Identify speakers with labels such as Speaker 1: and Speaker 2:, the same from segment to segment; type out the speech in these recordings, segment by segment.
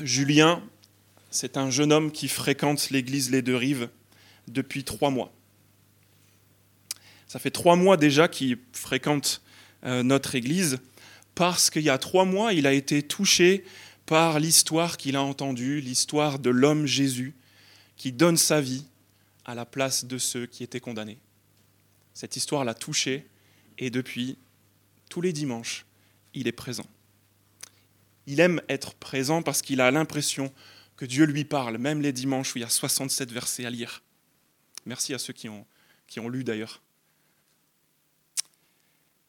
Speaker 1: Julien, c'est un jeune homme qui fréquente l'église Les Deux Rives depuis trois mois. Ça fait trois mois déjà qu'il fréquente euh, notre église parce qu'il y a trois mois, il a été touché par l'histoire qu'il a entendue, l'histoire de l'homme Jésus qui donne sa vie à la place de ceux qui étaient condamnés. Cette histoire l'a touché et depuis, tous les dimanches, il est présent. Il aime être présent parce qu'il a l'impression que Dieu lui parle, même les dimanches où il y a 67 versets à lire. Merci à ceux qui ont, lu d'ailleurs.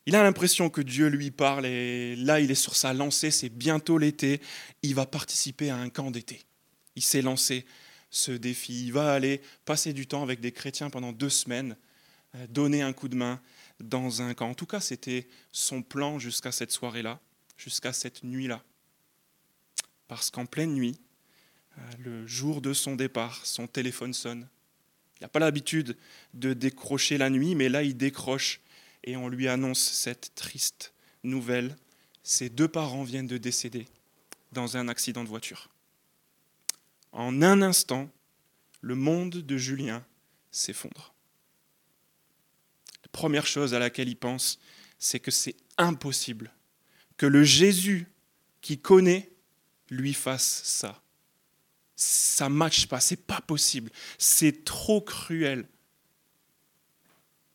Speaker 1: Il a l'impression que Dieu lui parle et là il est sur sa lancée, c'est bientôt l'été, il va participer à un camp d'été. Il s'est lancé ce défi, il va aller passer du temps avec des chrétiens pendant deux semaines, euh, donner un coup de main dans un camp. En tout cas, c'était son plan jusqu'à cette soirée-là, jusqu'à cette nuit-là. Parce qu'en pleine nuit, euh, le jour de son départ, son téléphone sonne. Il n'a pas l'habitude de décrocher la nuit, mais là, il décroche et on lui annonce cette triste nouvelle. Ses deux parents viennent de décéder dans un accident de voiture. En un instant, le monde de Julien s'effondre. La première chose à laquelle il pense, c'est que c'est impossible que le Jésus qui connaît lui fasse ça. Ça ne matche pas, c'est pas possible, c'est trop cruel.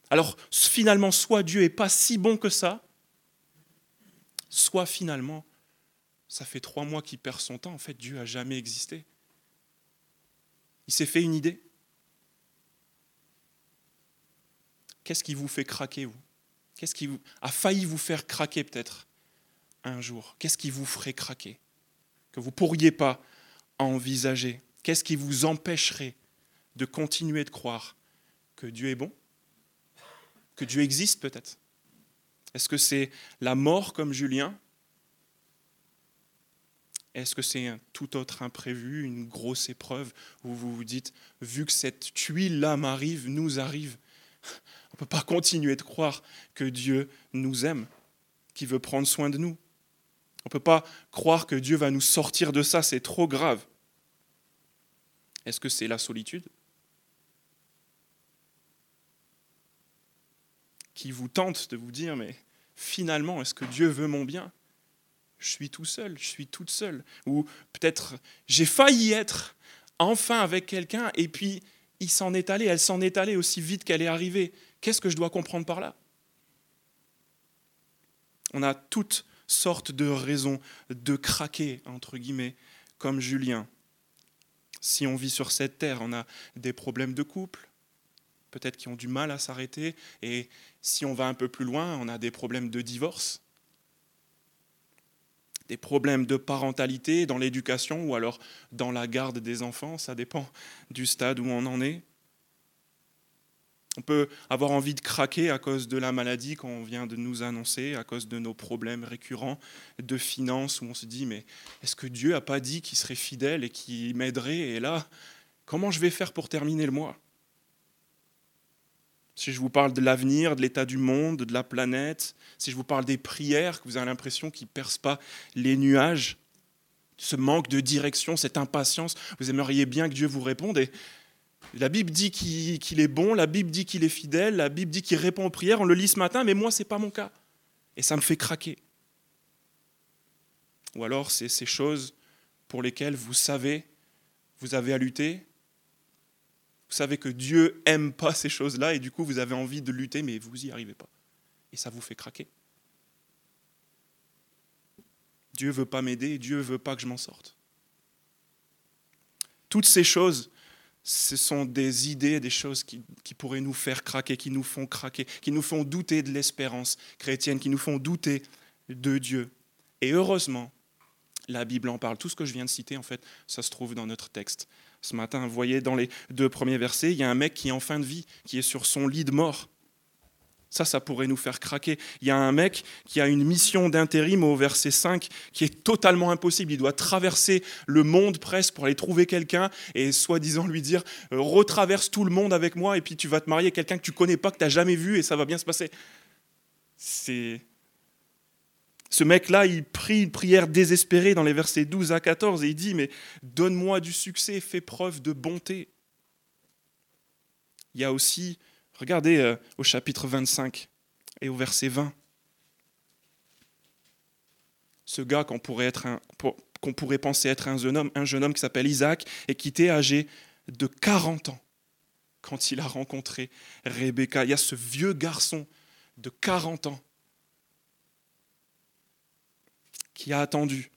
Speaker 1: Alors finalement, soit Dieu est pas si bon que ça, soit finalement, ça fait trois mois qu'il perd son temps. En fait, Dieu a jamais existé. Il s'est fait une idée. Qu'est-ce qui vous fait craquer, vous? Qu'est-ce qui vous, a failli vous faire craquer peut-être un jour? Qu'est-ce qui vous ferait craquer? Que vous ne pourriez pas envisager. Qu'est-ce qui vous empêcherait de continuer de croire que Dieu est bon? Que Dieu existe peut-être? Est-ce que c'est la mort comme Julien? Est-ce que c'est un tout autre imprévu, une grosse épreuve où vous vous dites, vu que cette tuile-là m'arrive, nous arrive, on ne peut pas continuer de croire que Dieu nous aime, qu'il veut prendre soin de nous. On ne peut pas croire que Dieu va nous sortir de ça, c'est trop grave. Est-ce que c'est la solitude qui vous tente de vous dire, mais finalement, est-ce que Dieu veut mon bien? Je suis tout seul, je suis toute seule. Ou peut-être j'ai failli être enfin avec quelqu'un et puis il s'en est allé, elle s'en est allée aussi vite qu'elle est arrivée. Qu'est-ce que je dois comprendre par là? On a toutes sortes de raisons de craquer, entre guillemets, comme Julien. Si on vit sur cette terre, on a des problèmes de couple, peut-être qui ont du mal à s'arrêter. Et si on va un peu plus loin, on a des problèmes de divorce, des problèmes de parentalité dans l'éducation ou alors dans la garde des enfants, ça dépend du stade où on en est. On peut avoir envie de craquer à cause de la maladie qu'on vient de nous annoncer, à cause de nos problèmes récurrents de finances, où on se dit, mais est-ce que Dieu n'a pas dit qu'il serait fidèle et qu'il m'aiderait? Et là, comment je vais faire pour terminer le mois? Si je vous parle de l'avenir, de l'état du monde, de la planète, si je vous parle des prières, que vous avez l'impression qu'ils ne percent pas les nuages, ce manque de direction, cette impatience, vous aimeriez bien que Dieu vous réponde. Et la Bible dit qu'il est bon, la Bible dit qu'il est fidèle, la Bible dit qu'il répond aux prières, on le lit ce matin, mais moi, ce n'est pas mon cas. Et ça me fait craquer. Ou alors, c'est ces choses pour lesquelles vous savez, vous avez à lutter, vous savez que Dieu aime pas ces choses-là et du coup vous avez envie de lutter mais vous n'y arrivez pas. Et ça vous fait craquer. Dieu veut pas m'aider, Dieu veut pas que je m'en sorte. Toutes ces choses, ce sont des idées, des choses qui, pourraient nous faire craquer, qui nous font craquer, qui nous font douter de l'espérance chrétienne, qui nous font douter de Dieu. Et heureusement, la Bible en parle. Tout ce que je viens de citer, en fait, ça se trouve dans notre texte ce matin. Vous voyez, dans les deux premiers versets, il y a un mec qui est en fin de vie, qui est sur son lit de mort. Ça, ça pourrait nous faire craquer. Il y a un mec qui a une mission d'intérim au verset 5 qui est totalement impossible. Il doit traverser le monde presque pour aller trouver quelqu'un et soi-disant lui dire euh, retraverse tout le monde avec moi et puis tu vas te marier quelqu'un que tu connais pas, que tu n'as jamais vu et ça va bien se passer. C'est Ce mec-là, il prie une prière désespérée dans les versets 12 à 14 et il dit, mais donne-moi du succès, fais preuve de bonté. Il y a aussi, regardez euh, au chapitre 25 et au verset 20, ce gars qu'on pourrait, pourrait penser être un jeune homme, un jeune homme qui s'appelle Isaac et qui était âgé de 40 ans quand il a rencontré Rebecca. Il y a ce vieux garçon de 40 ans qui a attendu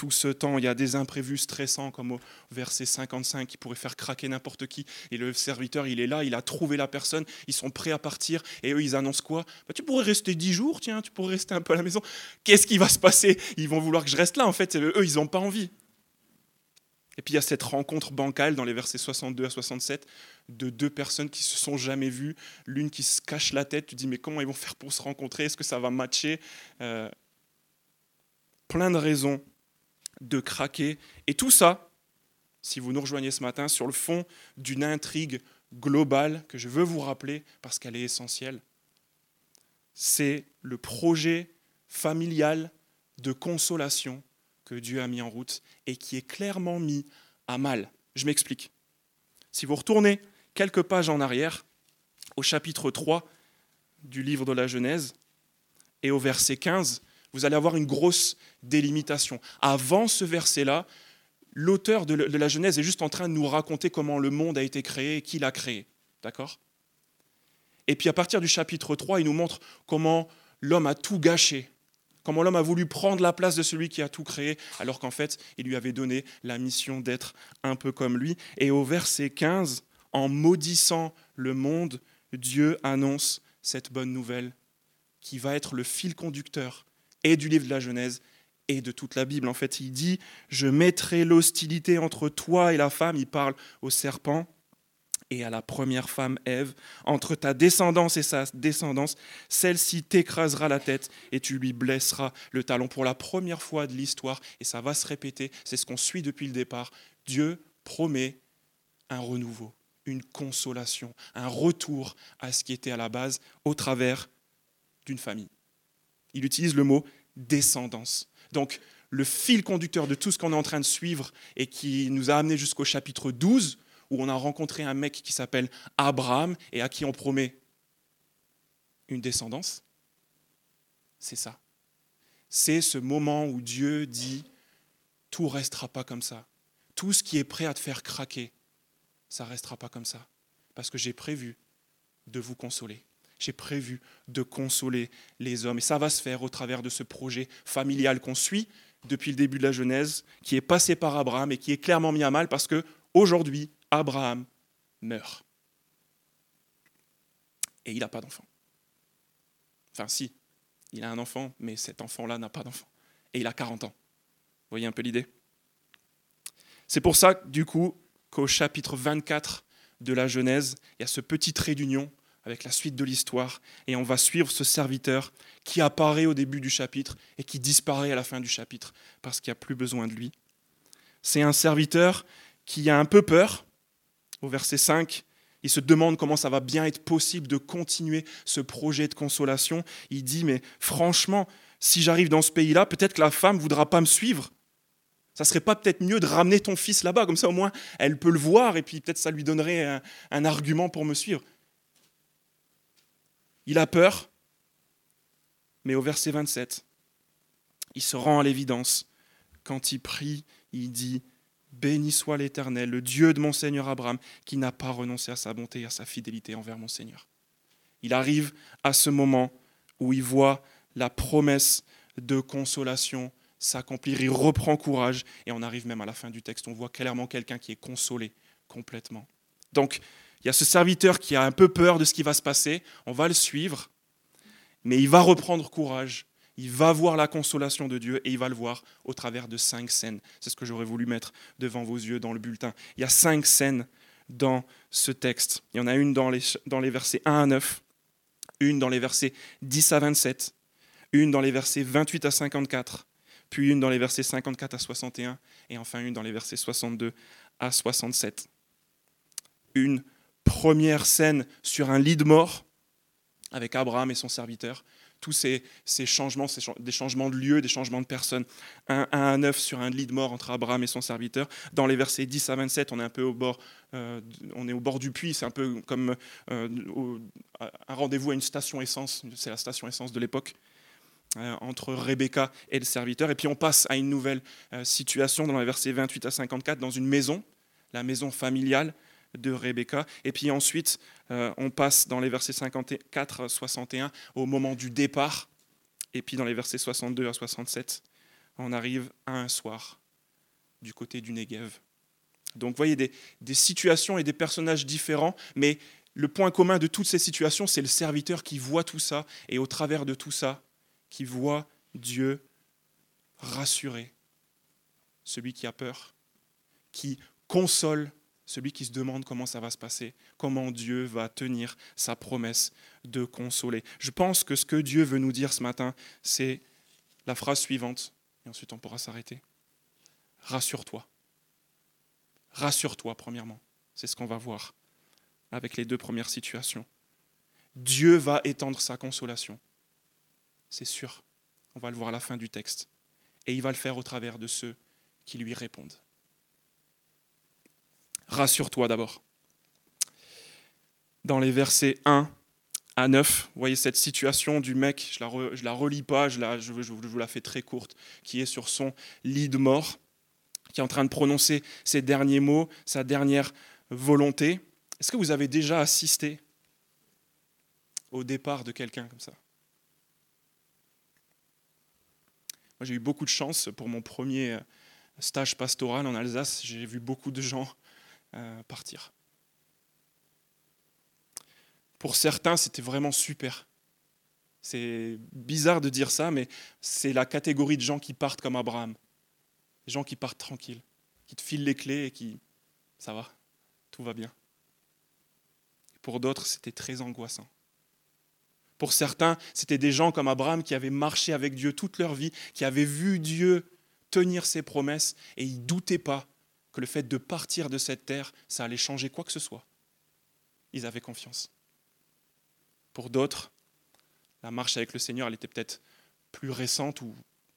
Speaker 1: tout ce temps. Il y a des imprévus stressants comme au verset 55 qui pourraient faire craquer n'importe qui. Et le serviteur, il est là, il a trouvé la personne, ils sont prêts à partir. Et eux, ils annoncent quoi? Bah, Tu pourrais rester dix jours, tiens, tu pourrais rester un peu à la maison. Qu'est-ce qui va se passer? Ils vont vouloir que je reste là, en fait. Eux, ils n'ont pas envie. Et puis il y a cette rencontre bancale dans les versets 62 à 67 de deux personnes qui se sont jamais vues, l'une qui se cache la tête, tu dis mais comment ils vont faire pour se rencontrer, est-ce que ça va matcher? Euh, Plein de raisons de craquer. Et tout ça, si vous nous rejoignez ce matin, sur le fond d'une intrigue globale que je veux vous rappeler parce qu'elle est essentielle. C'est le projet familial de consolation que Dieu a mis en route et qui est clairement mis à mal. Je m'explique. Si vous retournez quelques pages en arrière, au chapitre 3 du livre de la Genèse et au verset 15, vous allez avoir une grosse délimitation. Avant ce verset-là, l'auteur de la Genèse est juste en train de nous raconter comment le monde a été créé et qui l'a créé. D'accord? Et puis à partir du chapitre 3, il nous montre comment l'homme a tout gâché, comment l'homme a voulu prendre la place de celui qui a tout créé, alors qu'en fait, il lui avait donné la mission d'être un peu comme lui. Et au verset 15, en maudissant le monde, Dieu annonce cette bonne nouvelle qui va être le fil conducteur et du livre de la Genèse et de toute la Bible. En fait, il dit, je mettrai l'hostilité entre toi et la femme, il parle au serpent et à la première femme Ève, entre ta descendance et sa descendance, celle-ci t'écrasera la tête et tu lui blesseras le talon. Pour la première fois de l'histoire, et ça va se répéter, c'est ce qu'on suit depuis le départ, Dieu promet un renouveau, une consolation, un retour à ce qui était à la base au travers d'une famille il utilise le mot descendance. Donc, le fil conducteur de tout ce qu'on est en train de suivre et qui nous a amené jusqu'au chapitre 12, où on a rencontré un mec qui s'appelle Abraham et à qui on promet une descendance, c'est ça. C'est ce moment où Dieu dit, tout restera pas comme ça. Tout ce qui est prêt à te faire craquer, ça restera pas comme ça. Parce que j'ai prévu de vous consoler j'ai prévu de consoler les hommes. Et ça va se faire au travers de ce projet familial qu'on suit depuis le début de la Genèse, qui est passé par Abraham et qui est clairement mis à mal parce que aujourd'hui, Abraham meurt. Et il n'a pas d'enfant. Enfin, si, il a un enfant, mais cet enfant-là n'a pas d'enfant. Et il a 40 ans. Vous voyez un peu l'idée? C'est pour ça, du coup, qu'au chapitre 24 de la Genèse, il y a ce petit trait d'union avec la suite de l'histoire, et on va suivre ce serviteur qui apparaît au début du chapitre et qui disparaît à la fin du chapitre parce qu'il n'y a plus besoin de lui. C'est un serviteur qui a un peu peur. Au verset 5, il se demande comment ça va bien être possible de continuer ce projet de consolation. Il dit, mais franchement, si j'arrive dans ce pays-là, peut-être que la femme ne voudra pas me suivre. Ça serait pas peut-être mieux de ramener ton fils là-bas, comme ça au moins elle peut le voir et puis peut-être ça lui donnerait un, un argument pour me suivre. Il a peur, mais au verset 27, il se rend à l'évidence. Quand il prie, il dit Béni soit l'Éternel, le Dieu de mon Seigneur Abraham, qui n'a pas renoncé à sa bonté et à sa fidélité envers mon Seigneur. Il arrive à ce moment où il voit la promesse de consolation s'accomplir. Il reprend courage et on arrive même à la fin du texte. On voit clairement quelqu'un qui est consolé complètement. Donc, il y a ce serviteur qui a un peu peur de ce qui va se passer, on va le suivre, mais il va reprendre courage, il va voir la consolation de Dieu et il va le voir au travers de cinq scènes. C'est ce que j'aurais voulu mettre devant vos yeux dans le bulletin. Il y a cinq scènes dans ce texte. Il y en a une dans les, versets 1 à 9, une dans les versets 10 à 27, une dans les versets 28 à 54, puis une dans les versets 54 à 61, et enfin une dans les versets 62 à 67. Une première scène sur un lit de mort avec Abraham et son serviteur. tous ces, changements, des changements de lieu, des changements de personnes. Un, à 9 sur un lit de mort entre Abraham et son serviteur. Dans les versets 10 à 27, on est un peu au bord, euh, on est au bord du puits, c'est un peu comme euh, un rendez-vous à une station essence, c'est la station essence de l'époque. Euh, entre Rebecca et le serviteur. Et puis on passe à une nouvelle situation dans les versets 28 à 54, dans une maison, la maison familiale de Rebecca. Et puis ensuite, euh, on passe dans les versets 54 à 61 au moment du départ. Et puis dans les versets 62 à 67, on arrive à un soir du côté du Negev. Donc vous voyez des, des situations et des personnages différents, mais le point commun de toutes ces situations, c'est le serviteur qui voit tout ça et au travers de tout ça, qui voit Dieu rassurer celui qui a peur, qui console celui qui se demande comment ça va se passer, comment Dieu va tenir sa promesse de consoler. Je pense que ce que Dieu veut nous dire ce matin, c'est la phrase suivante, et ensuite on pourra s'arrêter. Rassure-toi. Rassure-toi, premièrement. C'est ce qu'on va voir avec les deux premières situations. Dieu va étendre sa consolation. C'est sûr. On va le voir à la fin du texte. Et il va le faire au travers de ceux qui lui répondent rassure-toi d'abord. Dans les versets 1 à 9, vous voyez cette situation du mec, je la, la relis pas, je, la, je, vous la fais très courte, qui est sur son lit de mort, qui est en train de prononcer ses derniers mots, sa dernière volonté. Est-ce que vous avez déjà assisté au départ de quelqu'un comme ça? Moi, j'ai eu beaucoup de chance pour mon premier stage pastoral en Alsace. J'ai vu beaucoup de gens euh, partir. Pour certains, c'était vraiment super. C'est bizarre de dire ça, mais c'est la catégorie de gens qui partent comme Abraham. Des gens qui partent tranquilles, qui te filent les clés et qui... Ça va, tout va bien. Pour d'autres, c'était très angoissant. Pour certains, c'était des gens comme Abraham qui avaient marché avec Dieu toute leur vie, qui avaient vu Dieu tenir ses promesses et ils ne doutaient pas que le fait de partir de cette terre, ça allait changer quoi que ce soit. Ils avaient confiance. Pour d'autres, la marche avec le Seigneur, elle était peut-être plus récente ou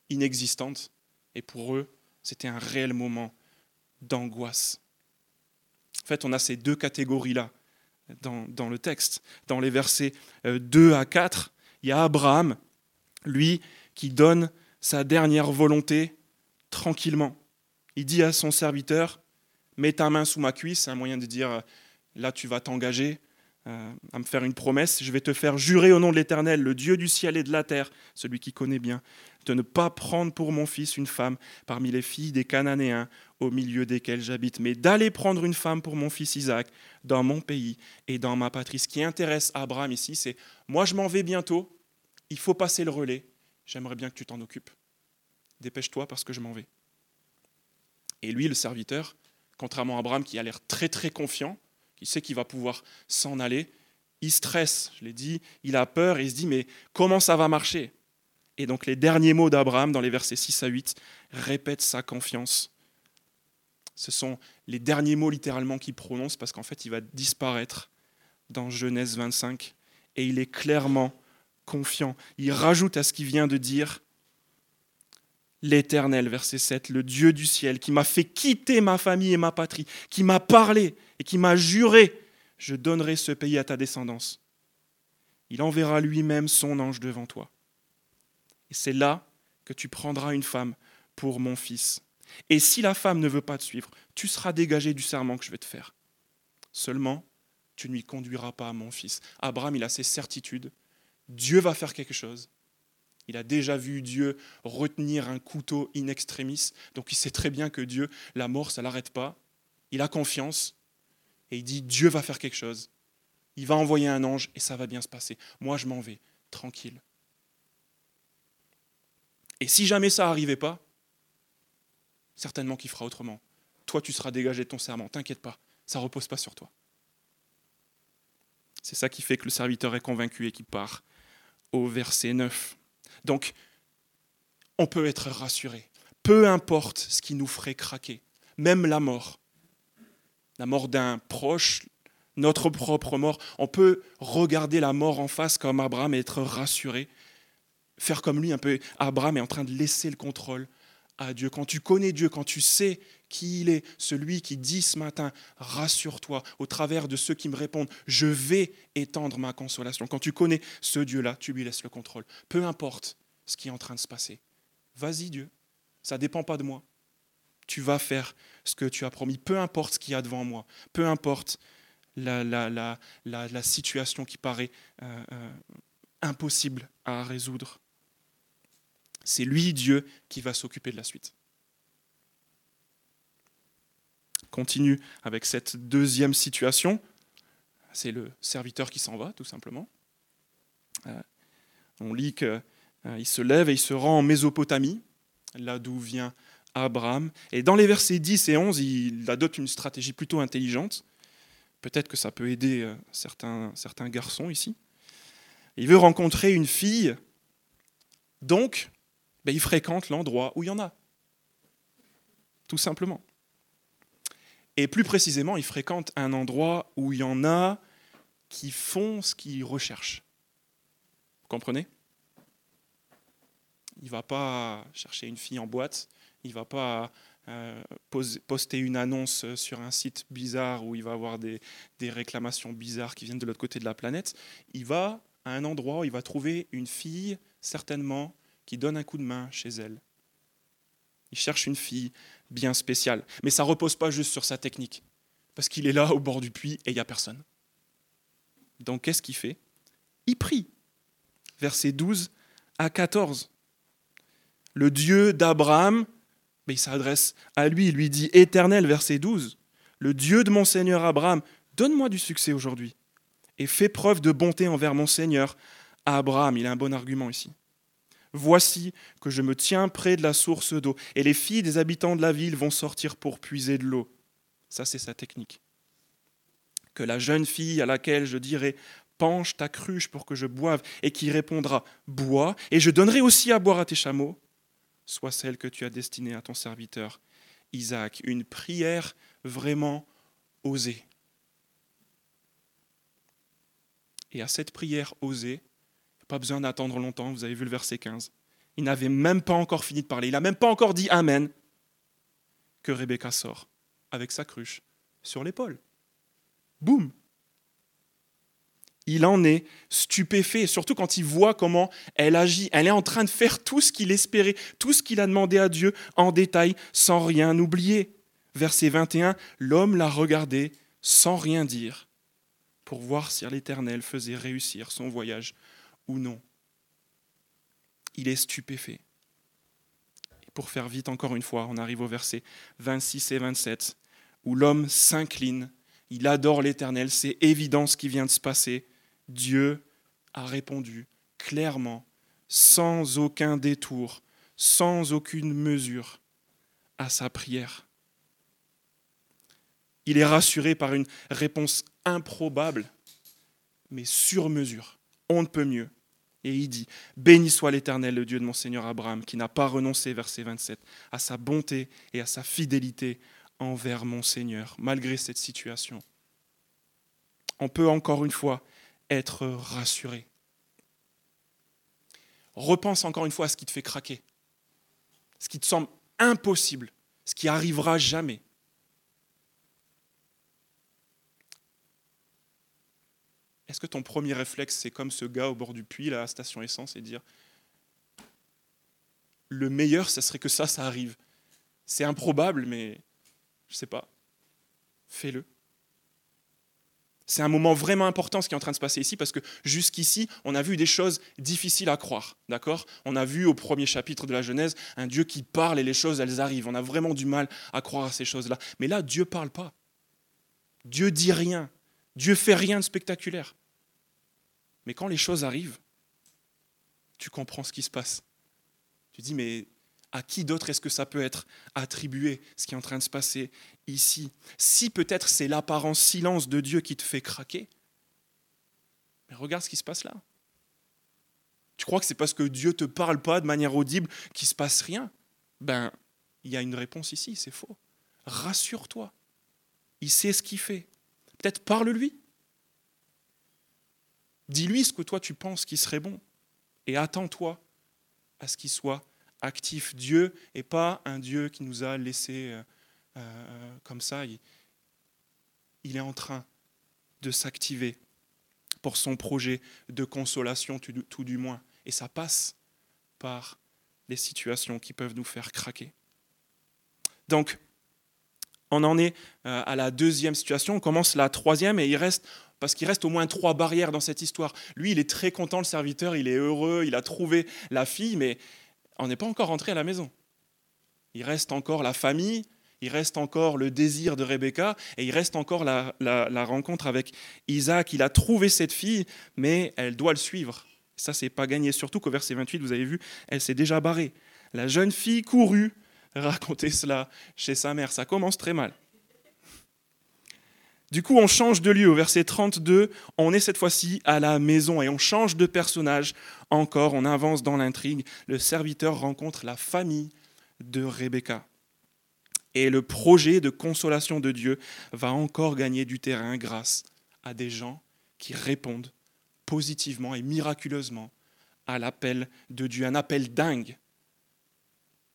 Speaker 1: inexistante. Et pour eux, c'était un réel moment d'angoisse. En fait, on a ces deux catégories-là dans, le texte. Dans les versets 2 euh, à 4, il y a Abraham, lui, qui donne sa dernière volonté tranquillement. Il dit à son serviteur, mets ta main sous ma cuisse, c'est un moyen de dire, là tu vas t'engager euh, à me faire une promesse, je vais te faire jurer au nom de l'Éternel, le Dieu du ciel et de la terre, celui qui connaît bien, de ne pas prendre pour mon fils une femme parmi les filles des Cananéens au milieu desquels j'habite, mais d'aller prendre une femme pour mon fils Isaac dans mon pays et dans ma patrie. Ce qui intéresse Abraham ici, c'est moi je m'en vais bientôt, il faut passer le relais, j'aimerais bien que tu t'en occupes. Dépêche-toi parce que je m'en vais. Et lui, le serviteur, contrairement à Abraham qui a l'air très très confiant, qui sait qu'il va pouvoir s'en aller, il stresse, je l'ai dit, il a peur et il se dit mais comment ça va marcher? Et donc les derniers mots d'Abraham dans les versets 6 à 8 répètent sa confiance. Ce sont les derniers mots littéralement qu'il prononce parce qu'en fait il va disparaître dans Genèse 25 et il est clairement confiant. Il rajoute à ce qu'il vient de dire l'Éternel, verset 7, le Dieu du ciel, qui m'a fait quitter ma famille et ma patrie, qui m'a parlé et qui m'a juré, je donnerai ce pays à ta descendance. Il enverra lui-même son ange devant toi. Et c'est là que tu prendras une femme pour mon fils. Et si la femme ne veut pas te suivre, tu seras dégagé du serment que je vais te faire. Seulement, tu ne lui conduiras pas mon fils. Abraham, il a ses certitudes. Dieu va faire quelque chose. Il a déjà vu Dieu retenir un couteau in extremis, donc il sait très bien que Dieu, la mort, ça l'arrête pas. Il a confiance et il dit Dieu va faire quelque chose. Il va envoyer un ange et ça va bien se passer. Moi, je m'en vais, tranquille. Et si jamais ça n'arrivait pas, certainement qu'il fera autrement. Toi, tu seras dégagé de ton serment, t'inquiète pas, ça ne repose pas sur toi. C'est ça qui fait que le serviteur est convaincu et qui part au verset 9. Donc, on peut être rassuré. Peu importe ce qui nous ferait craquer, même la mort, la mort d'un proche, notre propre mort, on peut regarder la mort en face comme Abraham et être rassuré faire comme lui un peu. Abraham est en train de laisser le contrôle Dieu. Quand tu connais Dieu, quand tu sais qui il est, celui qui dit ce matin, rassure-toi au travers de ceux qui me répondent, je vais étendre ma consolation. Quand tu connais ce Dieu-là, tu lui laisses le contrôle. Peu importe ce qui est en train de se passer. Vas-y Dieu, ça ne dépend pas de moi. Tu vas faire ce que tu as promis, peu importe ce qu'il y a devant moi, peu importe la situation qui paraît euh, euh, impossible à résoudre. C'est lui, Dieu, qui va s'occuper de la suite. Continue avec cette deuxième situation. C'est le serviteur qui s'en va, tout simplement. Euh, on lit qu'il euh, se lève et il se rend en Mésopotamie, là d'où vient Abraham. Et dans les versets 10 et 11, il adopte une stratégie plutôt intelligente. Peut-être que ça peut aider euh, certains, certains garçons ici. Il veut rencontrer une fille, donc ben, il fréquente l'endroit où il y en a. Tout simplement. Et plus précisément, il fréquente un endroit où il y en a qui font ce qu'ils recherchent. Vous comprenez? Il ne va pas chercher une fille en boîte, il ne va pas euh, poster une annonce sur un site bizarre où il va avoir des, des réclamations bizarres qui viennent de l'autre côté de la planète. Il va à un endroit où il va trouver une fille, certainement, qui donne un coup de main chez elle. Il cherche une fille bien spéciale. Mais ça ne repose pas juste sur sa technique, parce qu'il est là au bord du puits et il n'y a personne. Donc qu'est-ce qu'il fait? Il prie. Versets 12 à 14. Le Dieu d'Abraham, mais il s'adresse à lui, il lui dit Éternel, verset 12, le Dieu de mon Seigneur Abraham, donne-moi du succès aujourd'hui et fais preuve de bonté envers mon Seigneur. Abraham, il a un bon argument ici. Voici que je me tiens près de la source d'eau, et les filles des habitants de la ville vont sortir pour puiser de l'eau. Ça, c'est sa technique. Que la jeune fille à laquelle je dirai Penche ta cruche pour que je boive, et qui répondra Bois, et je donnerai aussi à boire à tes chameaux, soit celle que tu as destinée à ton serviteur Isaac. Une prière vraiment osée. Et à cette prière osée, pas besoin d'attendre longtemps, vous avez vu le verset 15. Il n'avait même pas encore fini de parler, il n'a même pas encore dit Amen, que Rebecca sort avec sa cruche sur l'épaule. Boum Il en est stupéfait, surtout quand il voit comment elle agit. Elle est en train de faire tout ce qu'il espérait, tout ce qu'il a demandé à Dieu en détail, sans rien oublier. Verset 21, l'homme l'a regardé sans rien dire, pour voir si l'Éternel faisait réussir son voyage ou non. Il est stupéfait. Et pour faire vite encore une fois, on arrive au verset 26 et 27, où l'homme s'incline, il adore l'Éternel, c'est évident ce qui vient de se passer. Dieu a répondu clairement, sans aucun détour, sans aucune mesure à sa prière. Il est rassuré par une réponse improbable, mais sur mesure on ne peut mieux. Et il dit, Béni soit l'Éternel, le Dieu de mon Seigneur Abraham, qui n'a pas renoncé, verset 27, à sa bonté et à sa fidélité envers mon Seigneur, malgré cette situation. On peut encore une fois être rassuré. Repense encore une fois à ce qui te fait craquer, ce qui te semble impossible, ce qui arrivera jamais. Est-ce que ton premier réflexe, c'est comme ce gars au bord du puits, à la station essence, et dire le meilleur, ce serait que ça, ça arrive. C'est improbable, mais je ne sais pas. Fais-le. C'est un moment vraiment important ce qui est en train de se passer ici parce que jusqu'ici, on a vu des choses difficiles à croire. D'accord? On a vu au premier chapitre de la Genèse un Dieu qui parle et les choses, elles arrivent. On a vraiment du mal à croire à ces choses-là. Mais là, Dieu parle pas. Dieu dit rien. Dieu fait rien de spectaculaire. Mais quand les choses arrivent, tu comprends ce qui se passe. Tu dis, mais à qui d'autre est-ce que ça peut être attribué, ce qui est en train de se passer ici? Si peut-être c'est l'apparent silence de Dieu qui te fait craquer, mais regarde ce qui se passe là. Tu crois que c'est parce que Dieu ne te parle pas de manière audible qu'il ne se passe rien? Ben, il y a une réponse ici, c'est faux. Rassure-toi. Il sait ce qu'il fait. Peut-être parle-lui. Dis-lui ce que toi tu penses qui serait bon. Et attends-toi à ce qu'il soit actif. Dieu n'est pas un Dieu qui nous a laissés euh, euh, comme ça. Il, il est en train de s'activer pour son projet de consolation, tout du moins. Et ça passe par les situations qui peuvent nous faire craquer. Donc, on en est euh, à la deuxième situation, on commence la troisième et il reste, parce qu'il reste au moins trois barrières dans cette histoire. Lui, il est très content, le serviteur, il est heureux, il a trouvé la fille, mais on n'est pas encore rentré à la maison. Il reste encore la famille, il reste encore le désir de Rebecca et il reste encore la, rencontre avec Isaac. Il a trouvé cette fille, mais elle doit le suivre. Ça, c'est pas gagné. Surtout qu'au verset 28, vous avez vu, elle s'est déjà barrée. La jeune fille courut raconter cela chez sa mère. Ça commence très mal. Du coup, on change de lieu. Au verset 32, on est cette fois-ci à la maison et on change de personnage encore. On avance dans l'intrigue. Le serviteur rencontre la famille de Rebecca. Et le projet de consolation de Dieu va encore gagner du terrain grâce à des gens qui répondent positivement et miraculeusement à l'appel de Dieu, un appel dingue.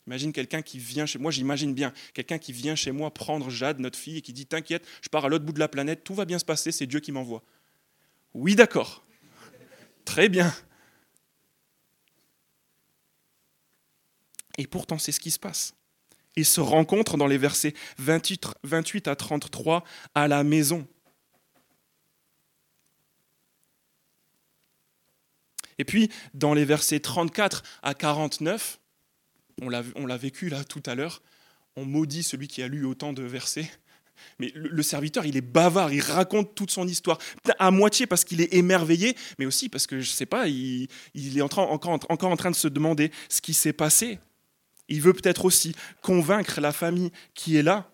Speaker 1: Imagine quelqu'un qui vient chez moi, j'imagine bien, quelqu'un qui vient chez moi prendre Jade, notre fille, et qui dit T'inquiète, je pars à l'autre bout de la planète, tout va bien se passer, c'est Dieu qui m'envoie. Oui, d'accord. Très bien. Et pourtant, c'est ce qui se passe. Ils se rencontrent dans les versets 28, 28 à 33 à la maison. Et puis, dans les versets 34 à 49, on l'a vécu là tout à l'heure, on maudit celui qui a lu autant de versets. Mais le, serviteur, il est bavard, il raconte toute son histoire, à moitié parce qu'il est émerveillé, mais aussi parce que, je ne sais pas, il, est encore, encore en train de se demander ce qui s'est passé. Il veut peut-être aussi convaincre la famille qui est là.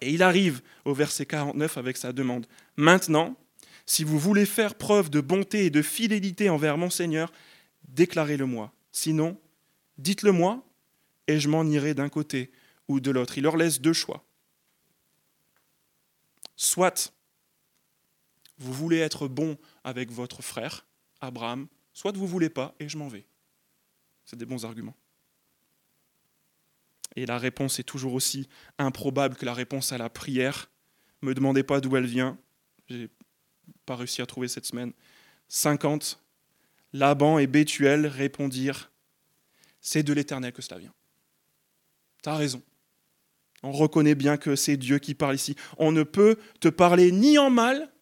Speaker 1: Et il arrive au verset 49 avec sa demande. Maintenant, si vous voulez faire preuve de bonté et de fidélité envers mon Seigneur, déclarez-le-moi. Sinon, dites-le-moi, et je m'en irai d'un côté ou de l'autre. Il leur laisse deux choix. Soit vous voulez être bon avec votre frère, Abraham, soit vous ne voulez pas, et je m'en vais. C'est des bons arguments. Et la réponse est toujours aussi improbable que la réponse à la prière. Me demandez pas d'où elle vient pas réussi à trouver cette semaine. 50. Laban et Bethuel répondirent C'est de l'Éternel que cela vient. Tu as raison. On reconnaît bien que c'est Dieu qui parle ici. On ne peut te parler ni en mal,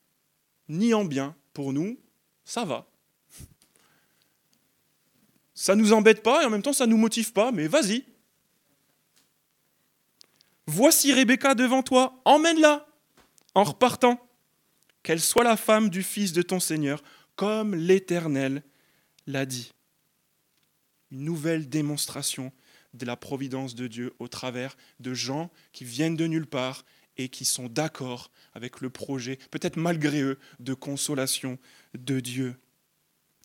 Speaker 1: ni en bien. Pour nous, ça va. Ça ne nous embête pas et en même temps ça ne nous motive pas, mais vas-y. Voici Rebecca devant toi, emmène-la en repartant qu'elle soit la femme du Fils de ton Seigneur, comme l'Éternel l'a dit. Une nouvelle démonstration de la providence de Dieu au travers de gens qui viennent de nulle part et qui sont d'accord avec le projet, peut-être malgré eux, de consolation de Dieu.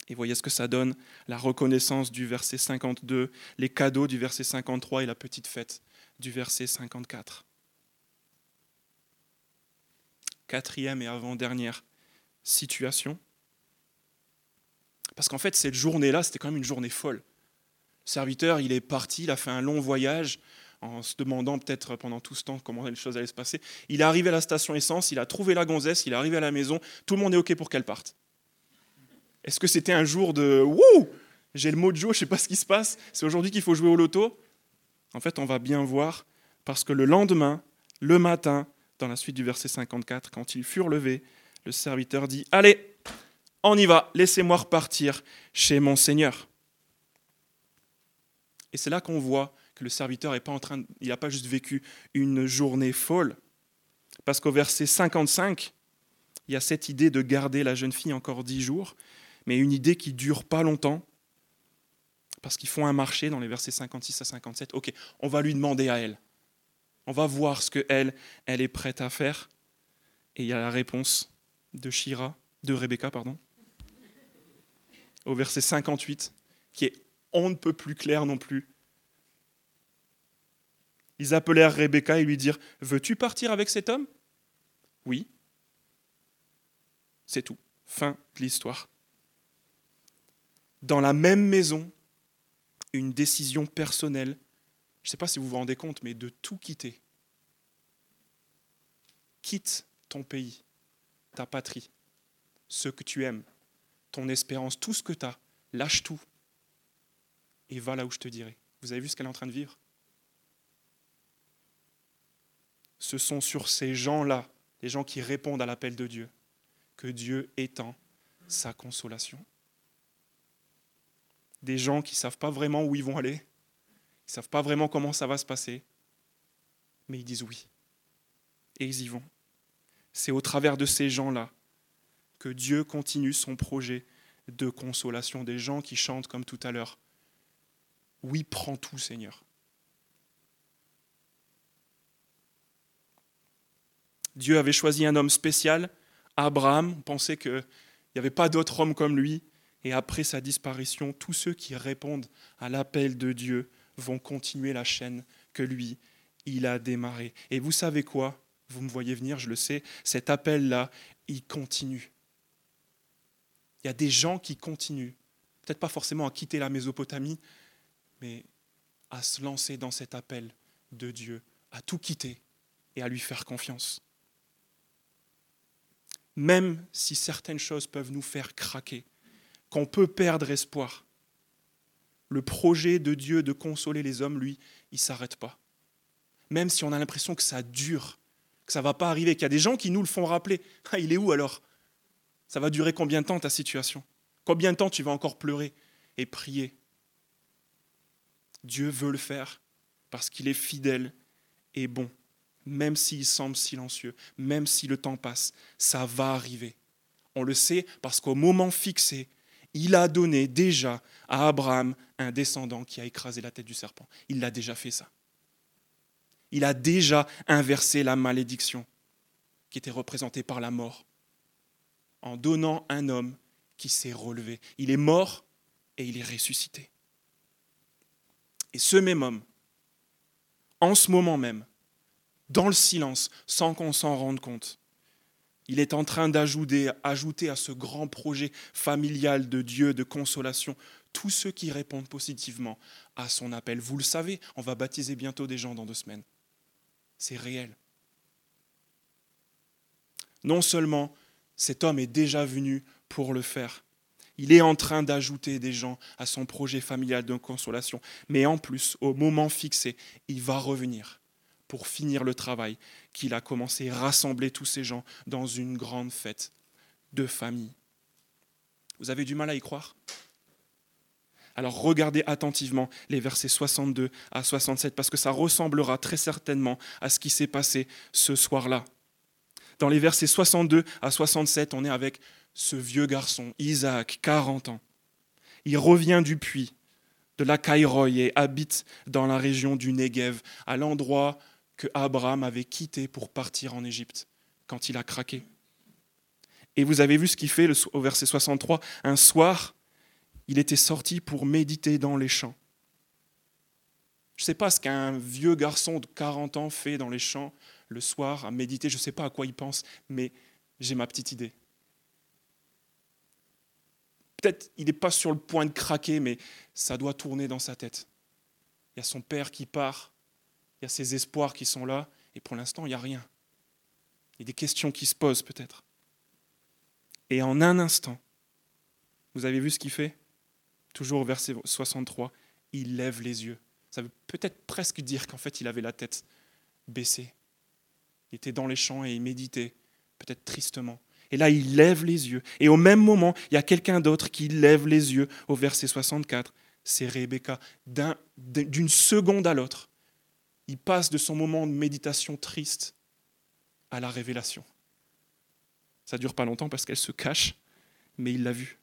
Speaker 1: Et voyez ce que ça donne, la reconnaissance du verset 52, les cadeaux du verset 53 et la petite fête du verset 54 quatrième et avant-dernière situation. Parce qu'en fait, cette journée-là, c'était quand même une journée folle. Serviteur, il est parti, il a fait un long voyage en se demandant peut-être pendant tout ce temps comment les choses allaient se passer. Il est arrivé à la station essence, il a trouvé la gonzesse, il est arrivé à la maison, tout le monde est OK pour qu'elle parte. Est-ce que c'était un jour de Wouh J'ai le mot de joie, je ne sais pas ce qui se passe, c'est aujourd'hui qu'il faut jouer au loto En fait, on va bien voir, parce que le lendemain, le matin, dans la suite du verset 54, quand ils furent levés, le serviteur dit, Allez, on y va, laissez-moi repartir chez mon Seigneur. Et c'est là qu'on voit que le serviteur n'est pas en train, il n'a pas juste vécu une journée folle, parce qu'au verset 55, il y a cette idée de garder la jeune fille encore dix jours, mais une idée qui dure pas longtemps, parce qu'ils font un marché dans les versets 56 à 57. Ok, on va lui demander à elle. On va voir ce qu'elle, elle est prête à faire. Et il y a la réponse de Shira, de Rebecca, pardon, au verset 58, qui est on ne peut plus clair non plus. Ils appelèrent Rebecca et lui dirent Veux-tu partir avec cet homme? Oui. C'est tout. Fin de l'histoire. Dans la même maison, une décision personnelle, je ne sais pas si vous vous rendez compte, mais de tout quitter. Quitte ton pays, ta patrie, ce que tu aimes, ton espérance, tout ce que tu as, lâche tout et va là où je te dirai. Vous avez vu ce qu'elle est en train de vivre? Ce sont sur ces gens-là, les gens qui répondent à l'appel de Dieu, que Dieu étend sa consolation. Des gens qui ne savent pas vraiment où ils vont aller, ils ne savent pas vraiment comment ça va se passer, mais ils disent oui. Et ils y vont. C'est au travers de ces gens-là que Dieu continue son projet de consolation. Des gens qui chantent comme tout à l'heure. Oui, prends tout, Seigneur. Dieu avait choisi un homme spécial, Abraham. On pensait qu'il n'y avait pas d'autre homme comme lui. Et après sa disparition, tous ceux qui répondent à l'appel de Dieu vont continuer la chaîne que lui, il a démarrée. Et vous savez quoi? Vous me voyez venir, je le sais. Cet appel-là, il continue. Il y a des gens qui continuent, peut-être pas forcément à quitter la Mésopotamie, mais à se lancer dans cet appel de Dieu, à tout quitter et à lui faire confiance. Même si certaines choses peuvent nous faire craquer, qu'on peut perdre espoir, le projet de Dieu de consoler les hommes, lui, il ne s'arrête pas. Même si on a l'impression que ça dure, que ça ne va pas arriver, qu'il y a des gens qui nous le font rappeler. Ah, il est où alors? Ça va durer combien de temps ta situation? Combien de temps tu vas encore pleurer et prier Dieu veut le faire parce qu'il est fidèle et bon, même s'il semble silencieux, même si le temps passe, ça va arriver. On le sait parce qu'au moment fixé, il a donné déjà à Abraham un descendant qui a écrasé la tête du serpent. Il l'a déjà fait ça. Il a déjà inversé la malédiction qui était représentée par la mort en donnant un homme qui s'est relevé. Il est mort et il est ressuscité. Et ce même homme, en ce moment même, dans le silence, sans qu'on s'en rende compte, il est en train d'ajouter ajouter à ce grand projet familial de Dieu de consolation tous ceux qui répondent positivement à son appel. Vous le savez, on va baptiser bientôt des gens dans deux semaines. C'est réel. Non seulement cet homme est déjà venu pour le faire, il est en train d'ajouter des gens à son projet familial de consolation. Mais en plus, au moment fixé, il va revenir pour finir le travail qu'il a commencé, rassembler tous ces gens dans une grande fête de famille. Vous avez du mal à y croire? Alors regardez attentivement les versets 62 à 67 parce que ça ressemblera très certainement à ce qui s'est passé ce soir-là. Dans les versets 62 à 67, on est avec ce vieux garçon, Isaac, 40 ans. Il revient du puits de la Caïroï et habite dans la région du Negev, à l'endroit que Abraham avait quitté pour partir en Égypte quand il a craqué. Et vous avez vu ce qu'il fait au verset 63. Un soir, il était sorti pour méditer dans les champs. Je ne sais pas ce qu'un vieux garçon de 40 ans fait dans les champs le soir à méditer, je ne sais pas à quoi il pense, mais j'ai ma petite idée peut-être il n'est pas sur le point de craquer, mais ça doit tourner dans sa tête. Il y a son père qui part, il y a ses espoirs qui sont là, et pour l'instant, il n'y a rien. Il y a des questions qui se posent peut-être. Et en un instant, vous avez vu ce qu'il fait? Toujours au verset 63, il lève les yeux. Ça veut peut-être presque dire qu'en fait, il avait la tête baissée. Il était dans les champs et il méditait, peut-être tristement. Et là, il lève les yeux. Et au même moment, il y a quelqu'un d'autre qui lève les yeux au verset 64. C'est Rebecca. D'une seconde à l'autre, il passe de son moment de méditation triste à la révélation. Ça dure pas longtemps parce qu'elle se cache, mais il l'a vu.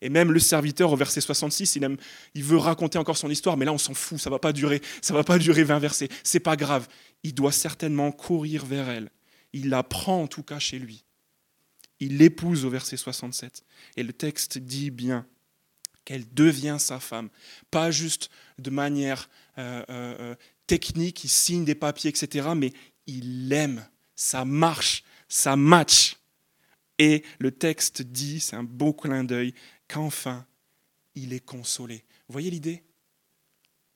Speaker 1: Et même le serviteur au verset 66, il, il veut raconter encore son histoire, mais là on s'en fout, ça va pas durer, ça va pas durer 20 versets, c'est pas grave. Il doit certainement courir vers elle il la prend en tout cas chez lui. Il l'épouse au verset 67. Et le texte dit bien qu'elle devient sa femme. Pas juste de manière euh, euh, euh, technique, il signe des papiers, etc., mais il l'aime, ça marche, ça match. Et le texte dit, c'est un beau clin d'œil, qu'enfin, il est consolé Vous voyez l'idée?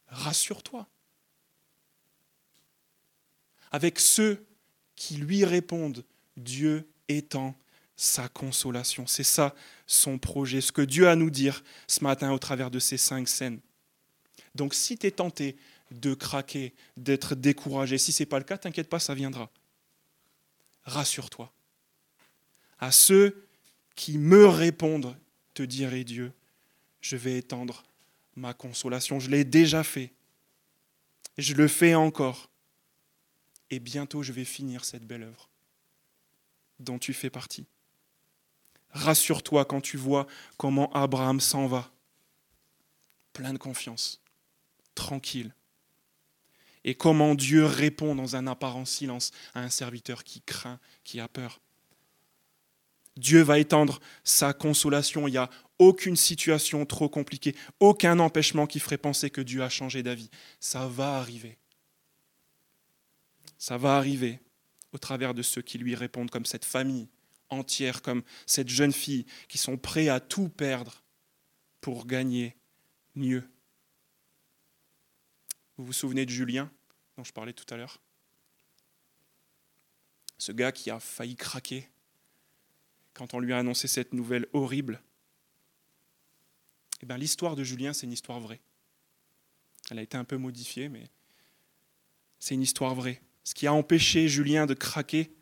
Speaker 1: Rassure-toi. Avec ceux qui lui répondent, Dieu étend sa consolation. C'est ça son projet, ce que Dieu a à nous dire ce matin au travers de ces cinq scènes. Donc si tu es tenté de craquer, d'être découragé, si ce n'est pas le cas, t'inquiète pas, ça viendra. Rassure-toi. À ceux qui me répondent, te dirai Dieu, je vais étendre ma consolation. Je l'ai déjà fait. Je le fais encore. Et bientôt je vais finir cette belle œuvre dont tu fais partie. Rassure-toi quand tu vois comment Abraham s'en va. Plein de confiance, tranquille. Et comment Dieu répond dans un apparent silence à un serviteur qui craint, qui a peur. Dieu va étendre sa consolation. Il n'y a aucune situation trop compliquée, aucun empêchement qui ferait penser que Dieu a changé d'avis. Ça va arriver. Ça va arriver au travers de ceux qui lui répondent, comme cette famille entière, comme cette jeune fille, qui sont prêts à tout perdre pour gagner mieux. Vous vous souvenez de Julien, dont je parlais tout à l'heure? Ce gars qui a failli craquer quand on lui a annoncé cette nouvelle horrible. Eh bien, l'histoire de Julien, c'est une histoire vraie. Elle a été un peu modifiée, mais c'est une histoire vraie. Ce qui a empêché Julien de craquer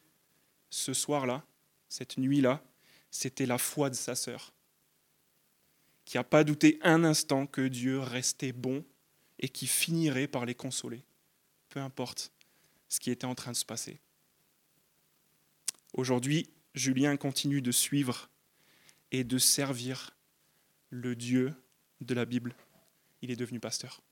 Speaker 1: ce soir-là, cette nuit-là, c'était la foi de sa sœur, qui n'a pas douté un instant que Dieu restait bon et qui finirait par les consoler, peu importe ce qui était en train de se passer. Aujourd'hui, Julien continue de suivre et de servir le Dieu de la Bible. Il est devenu pasteur.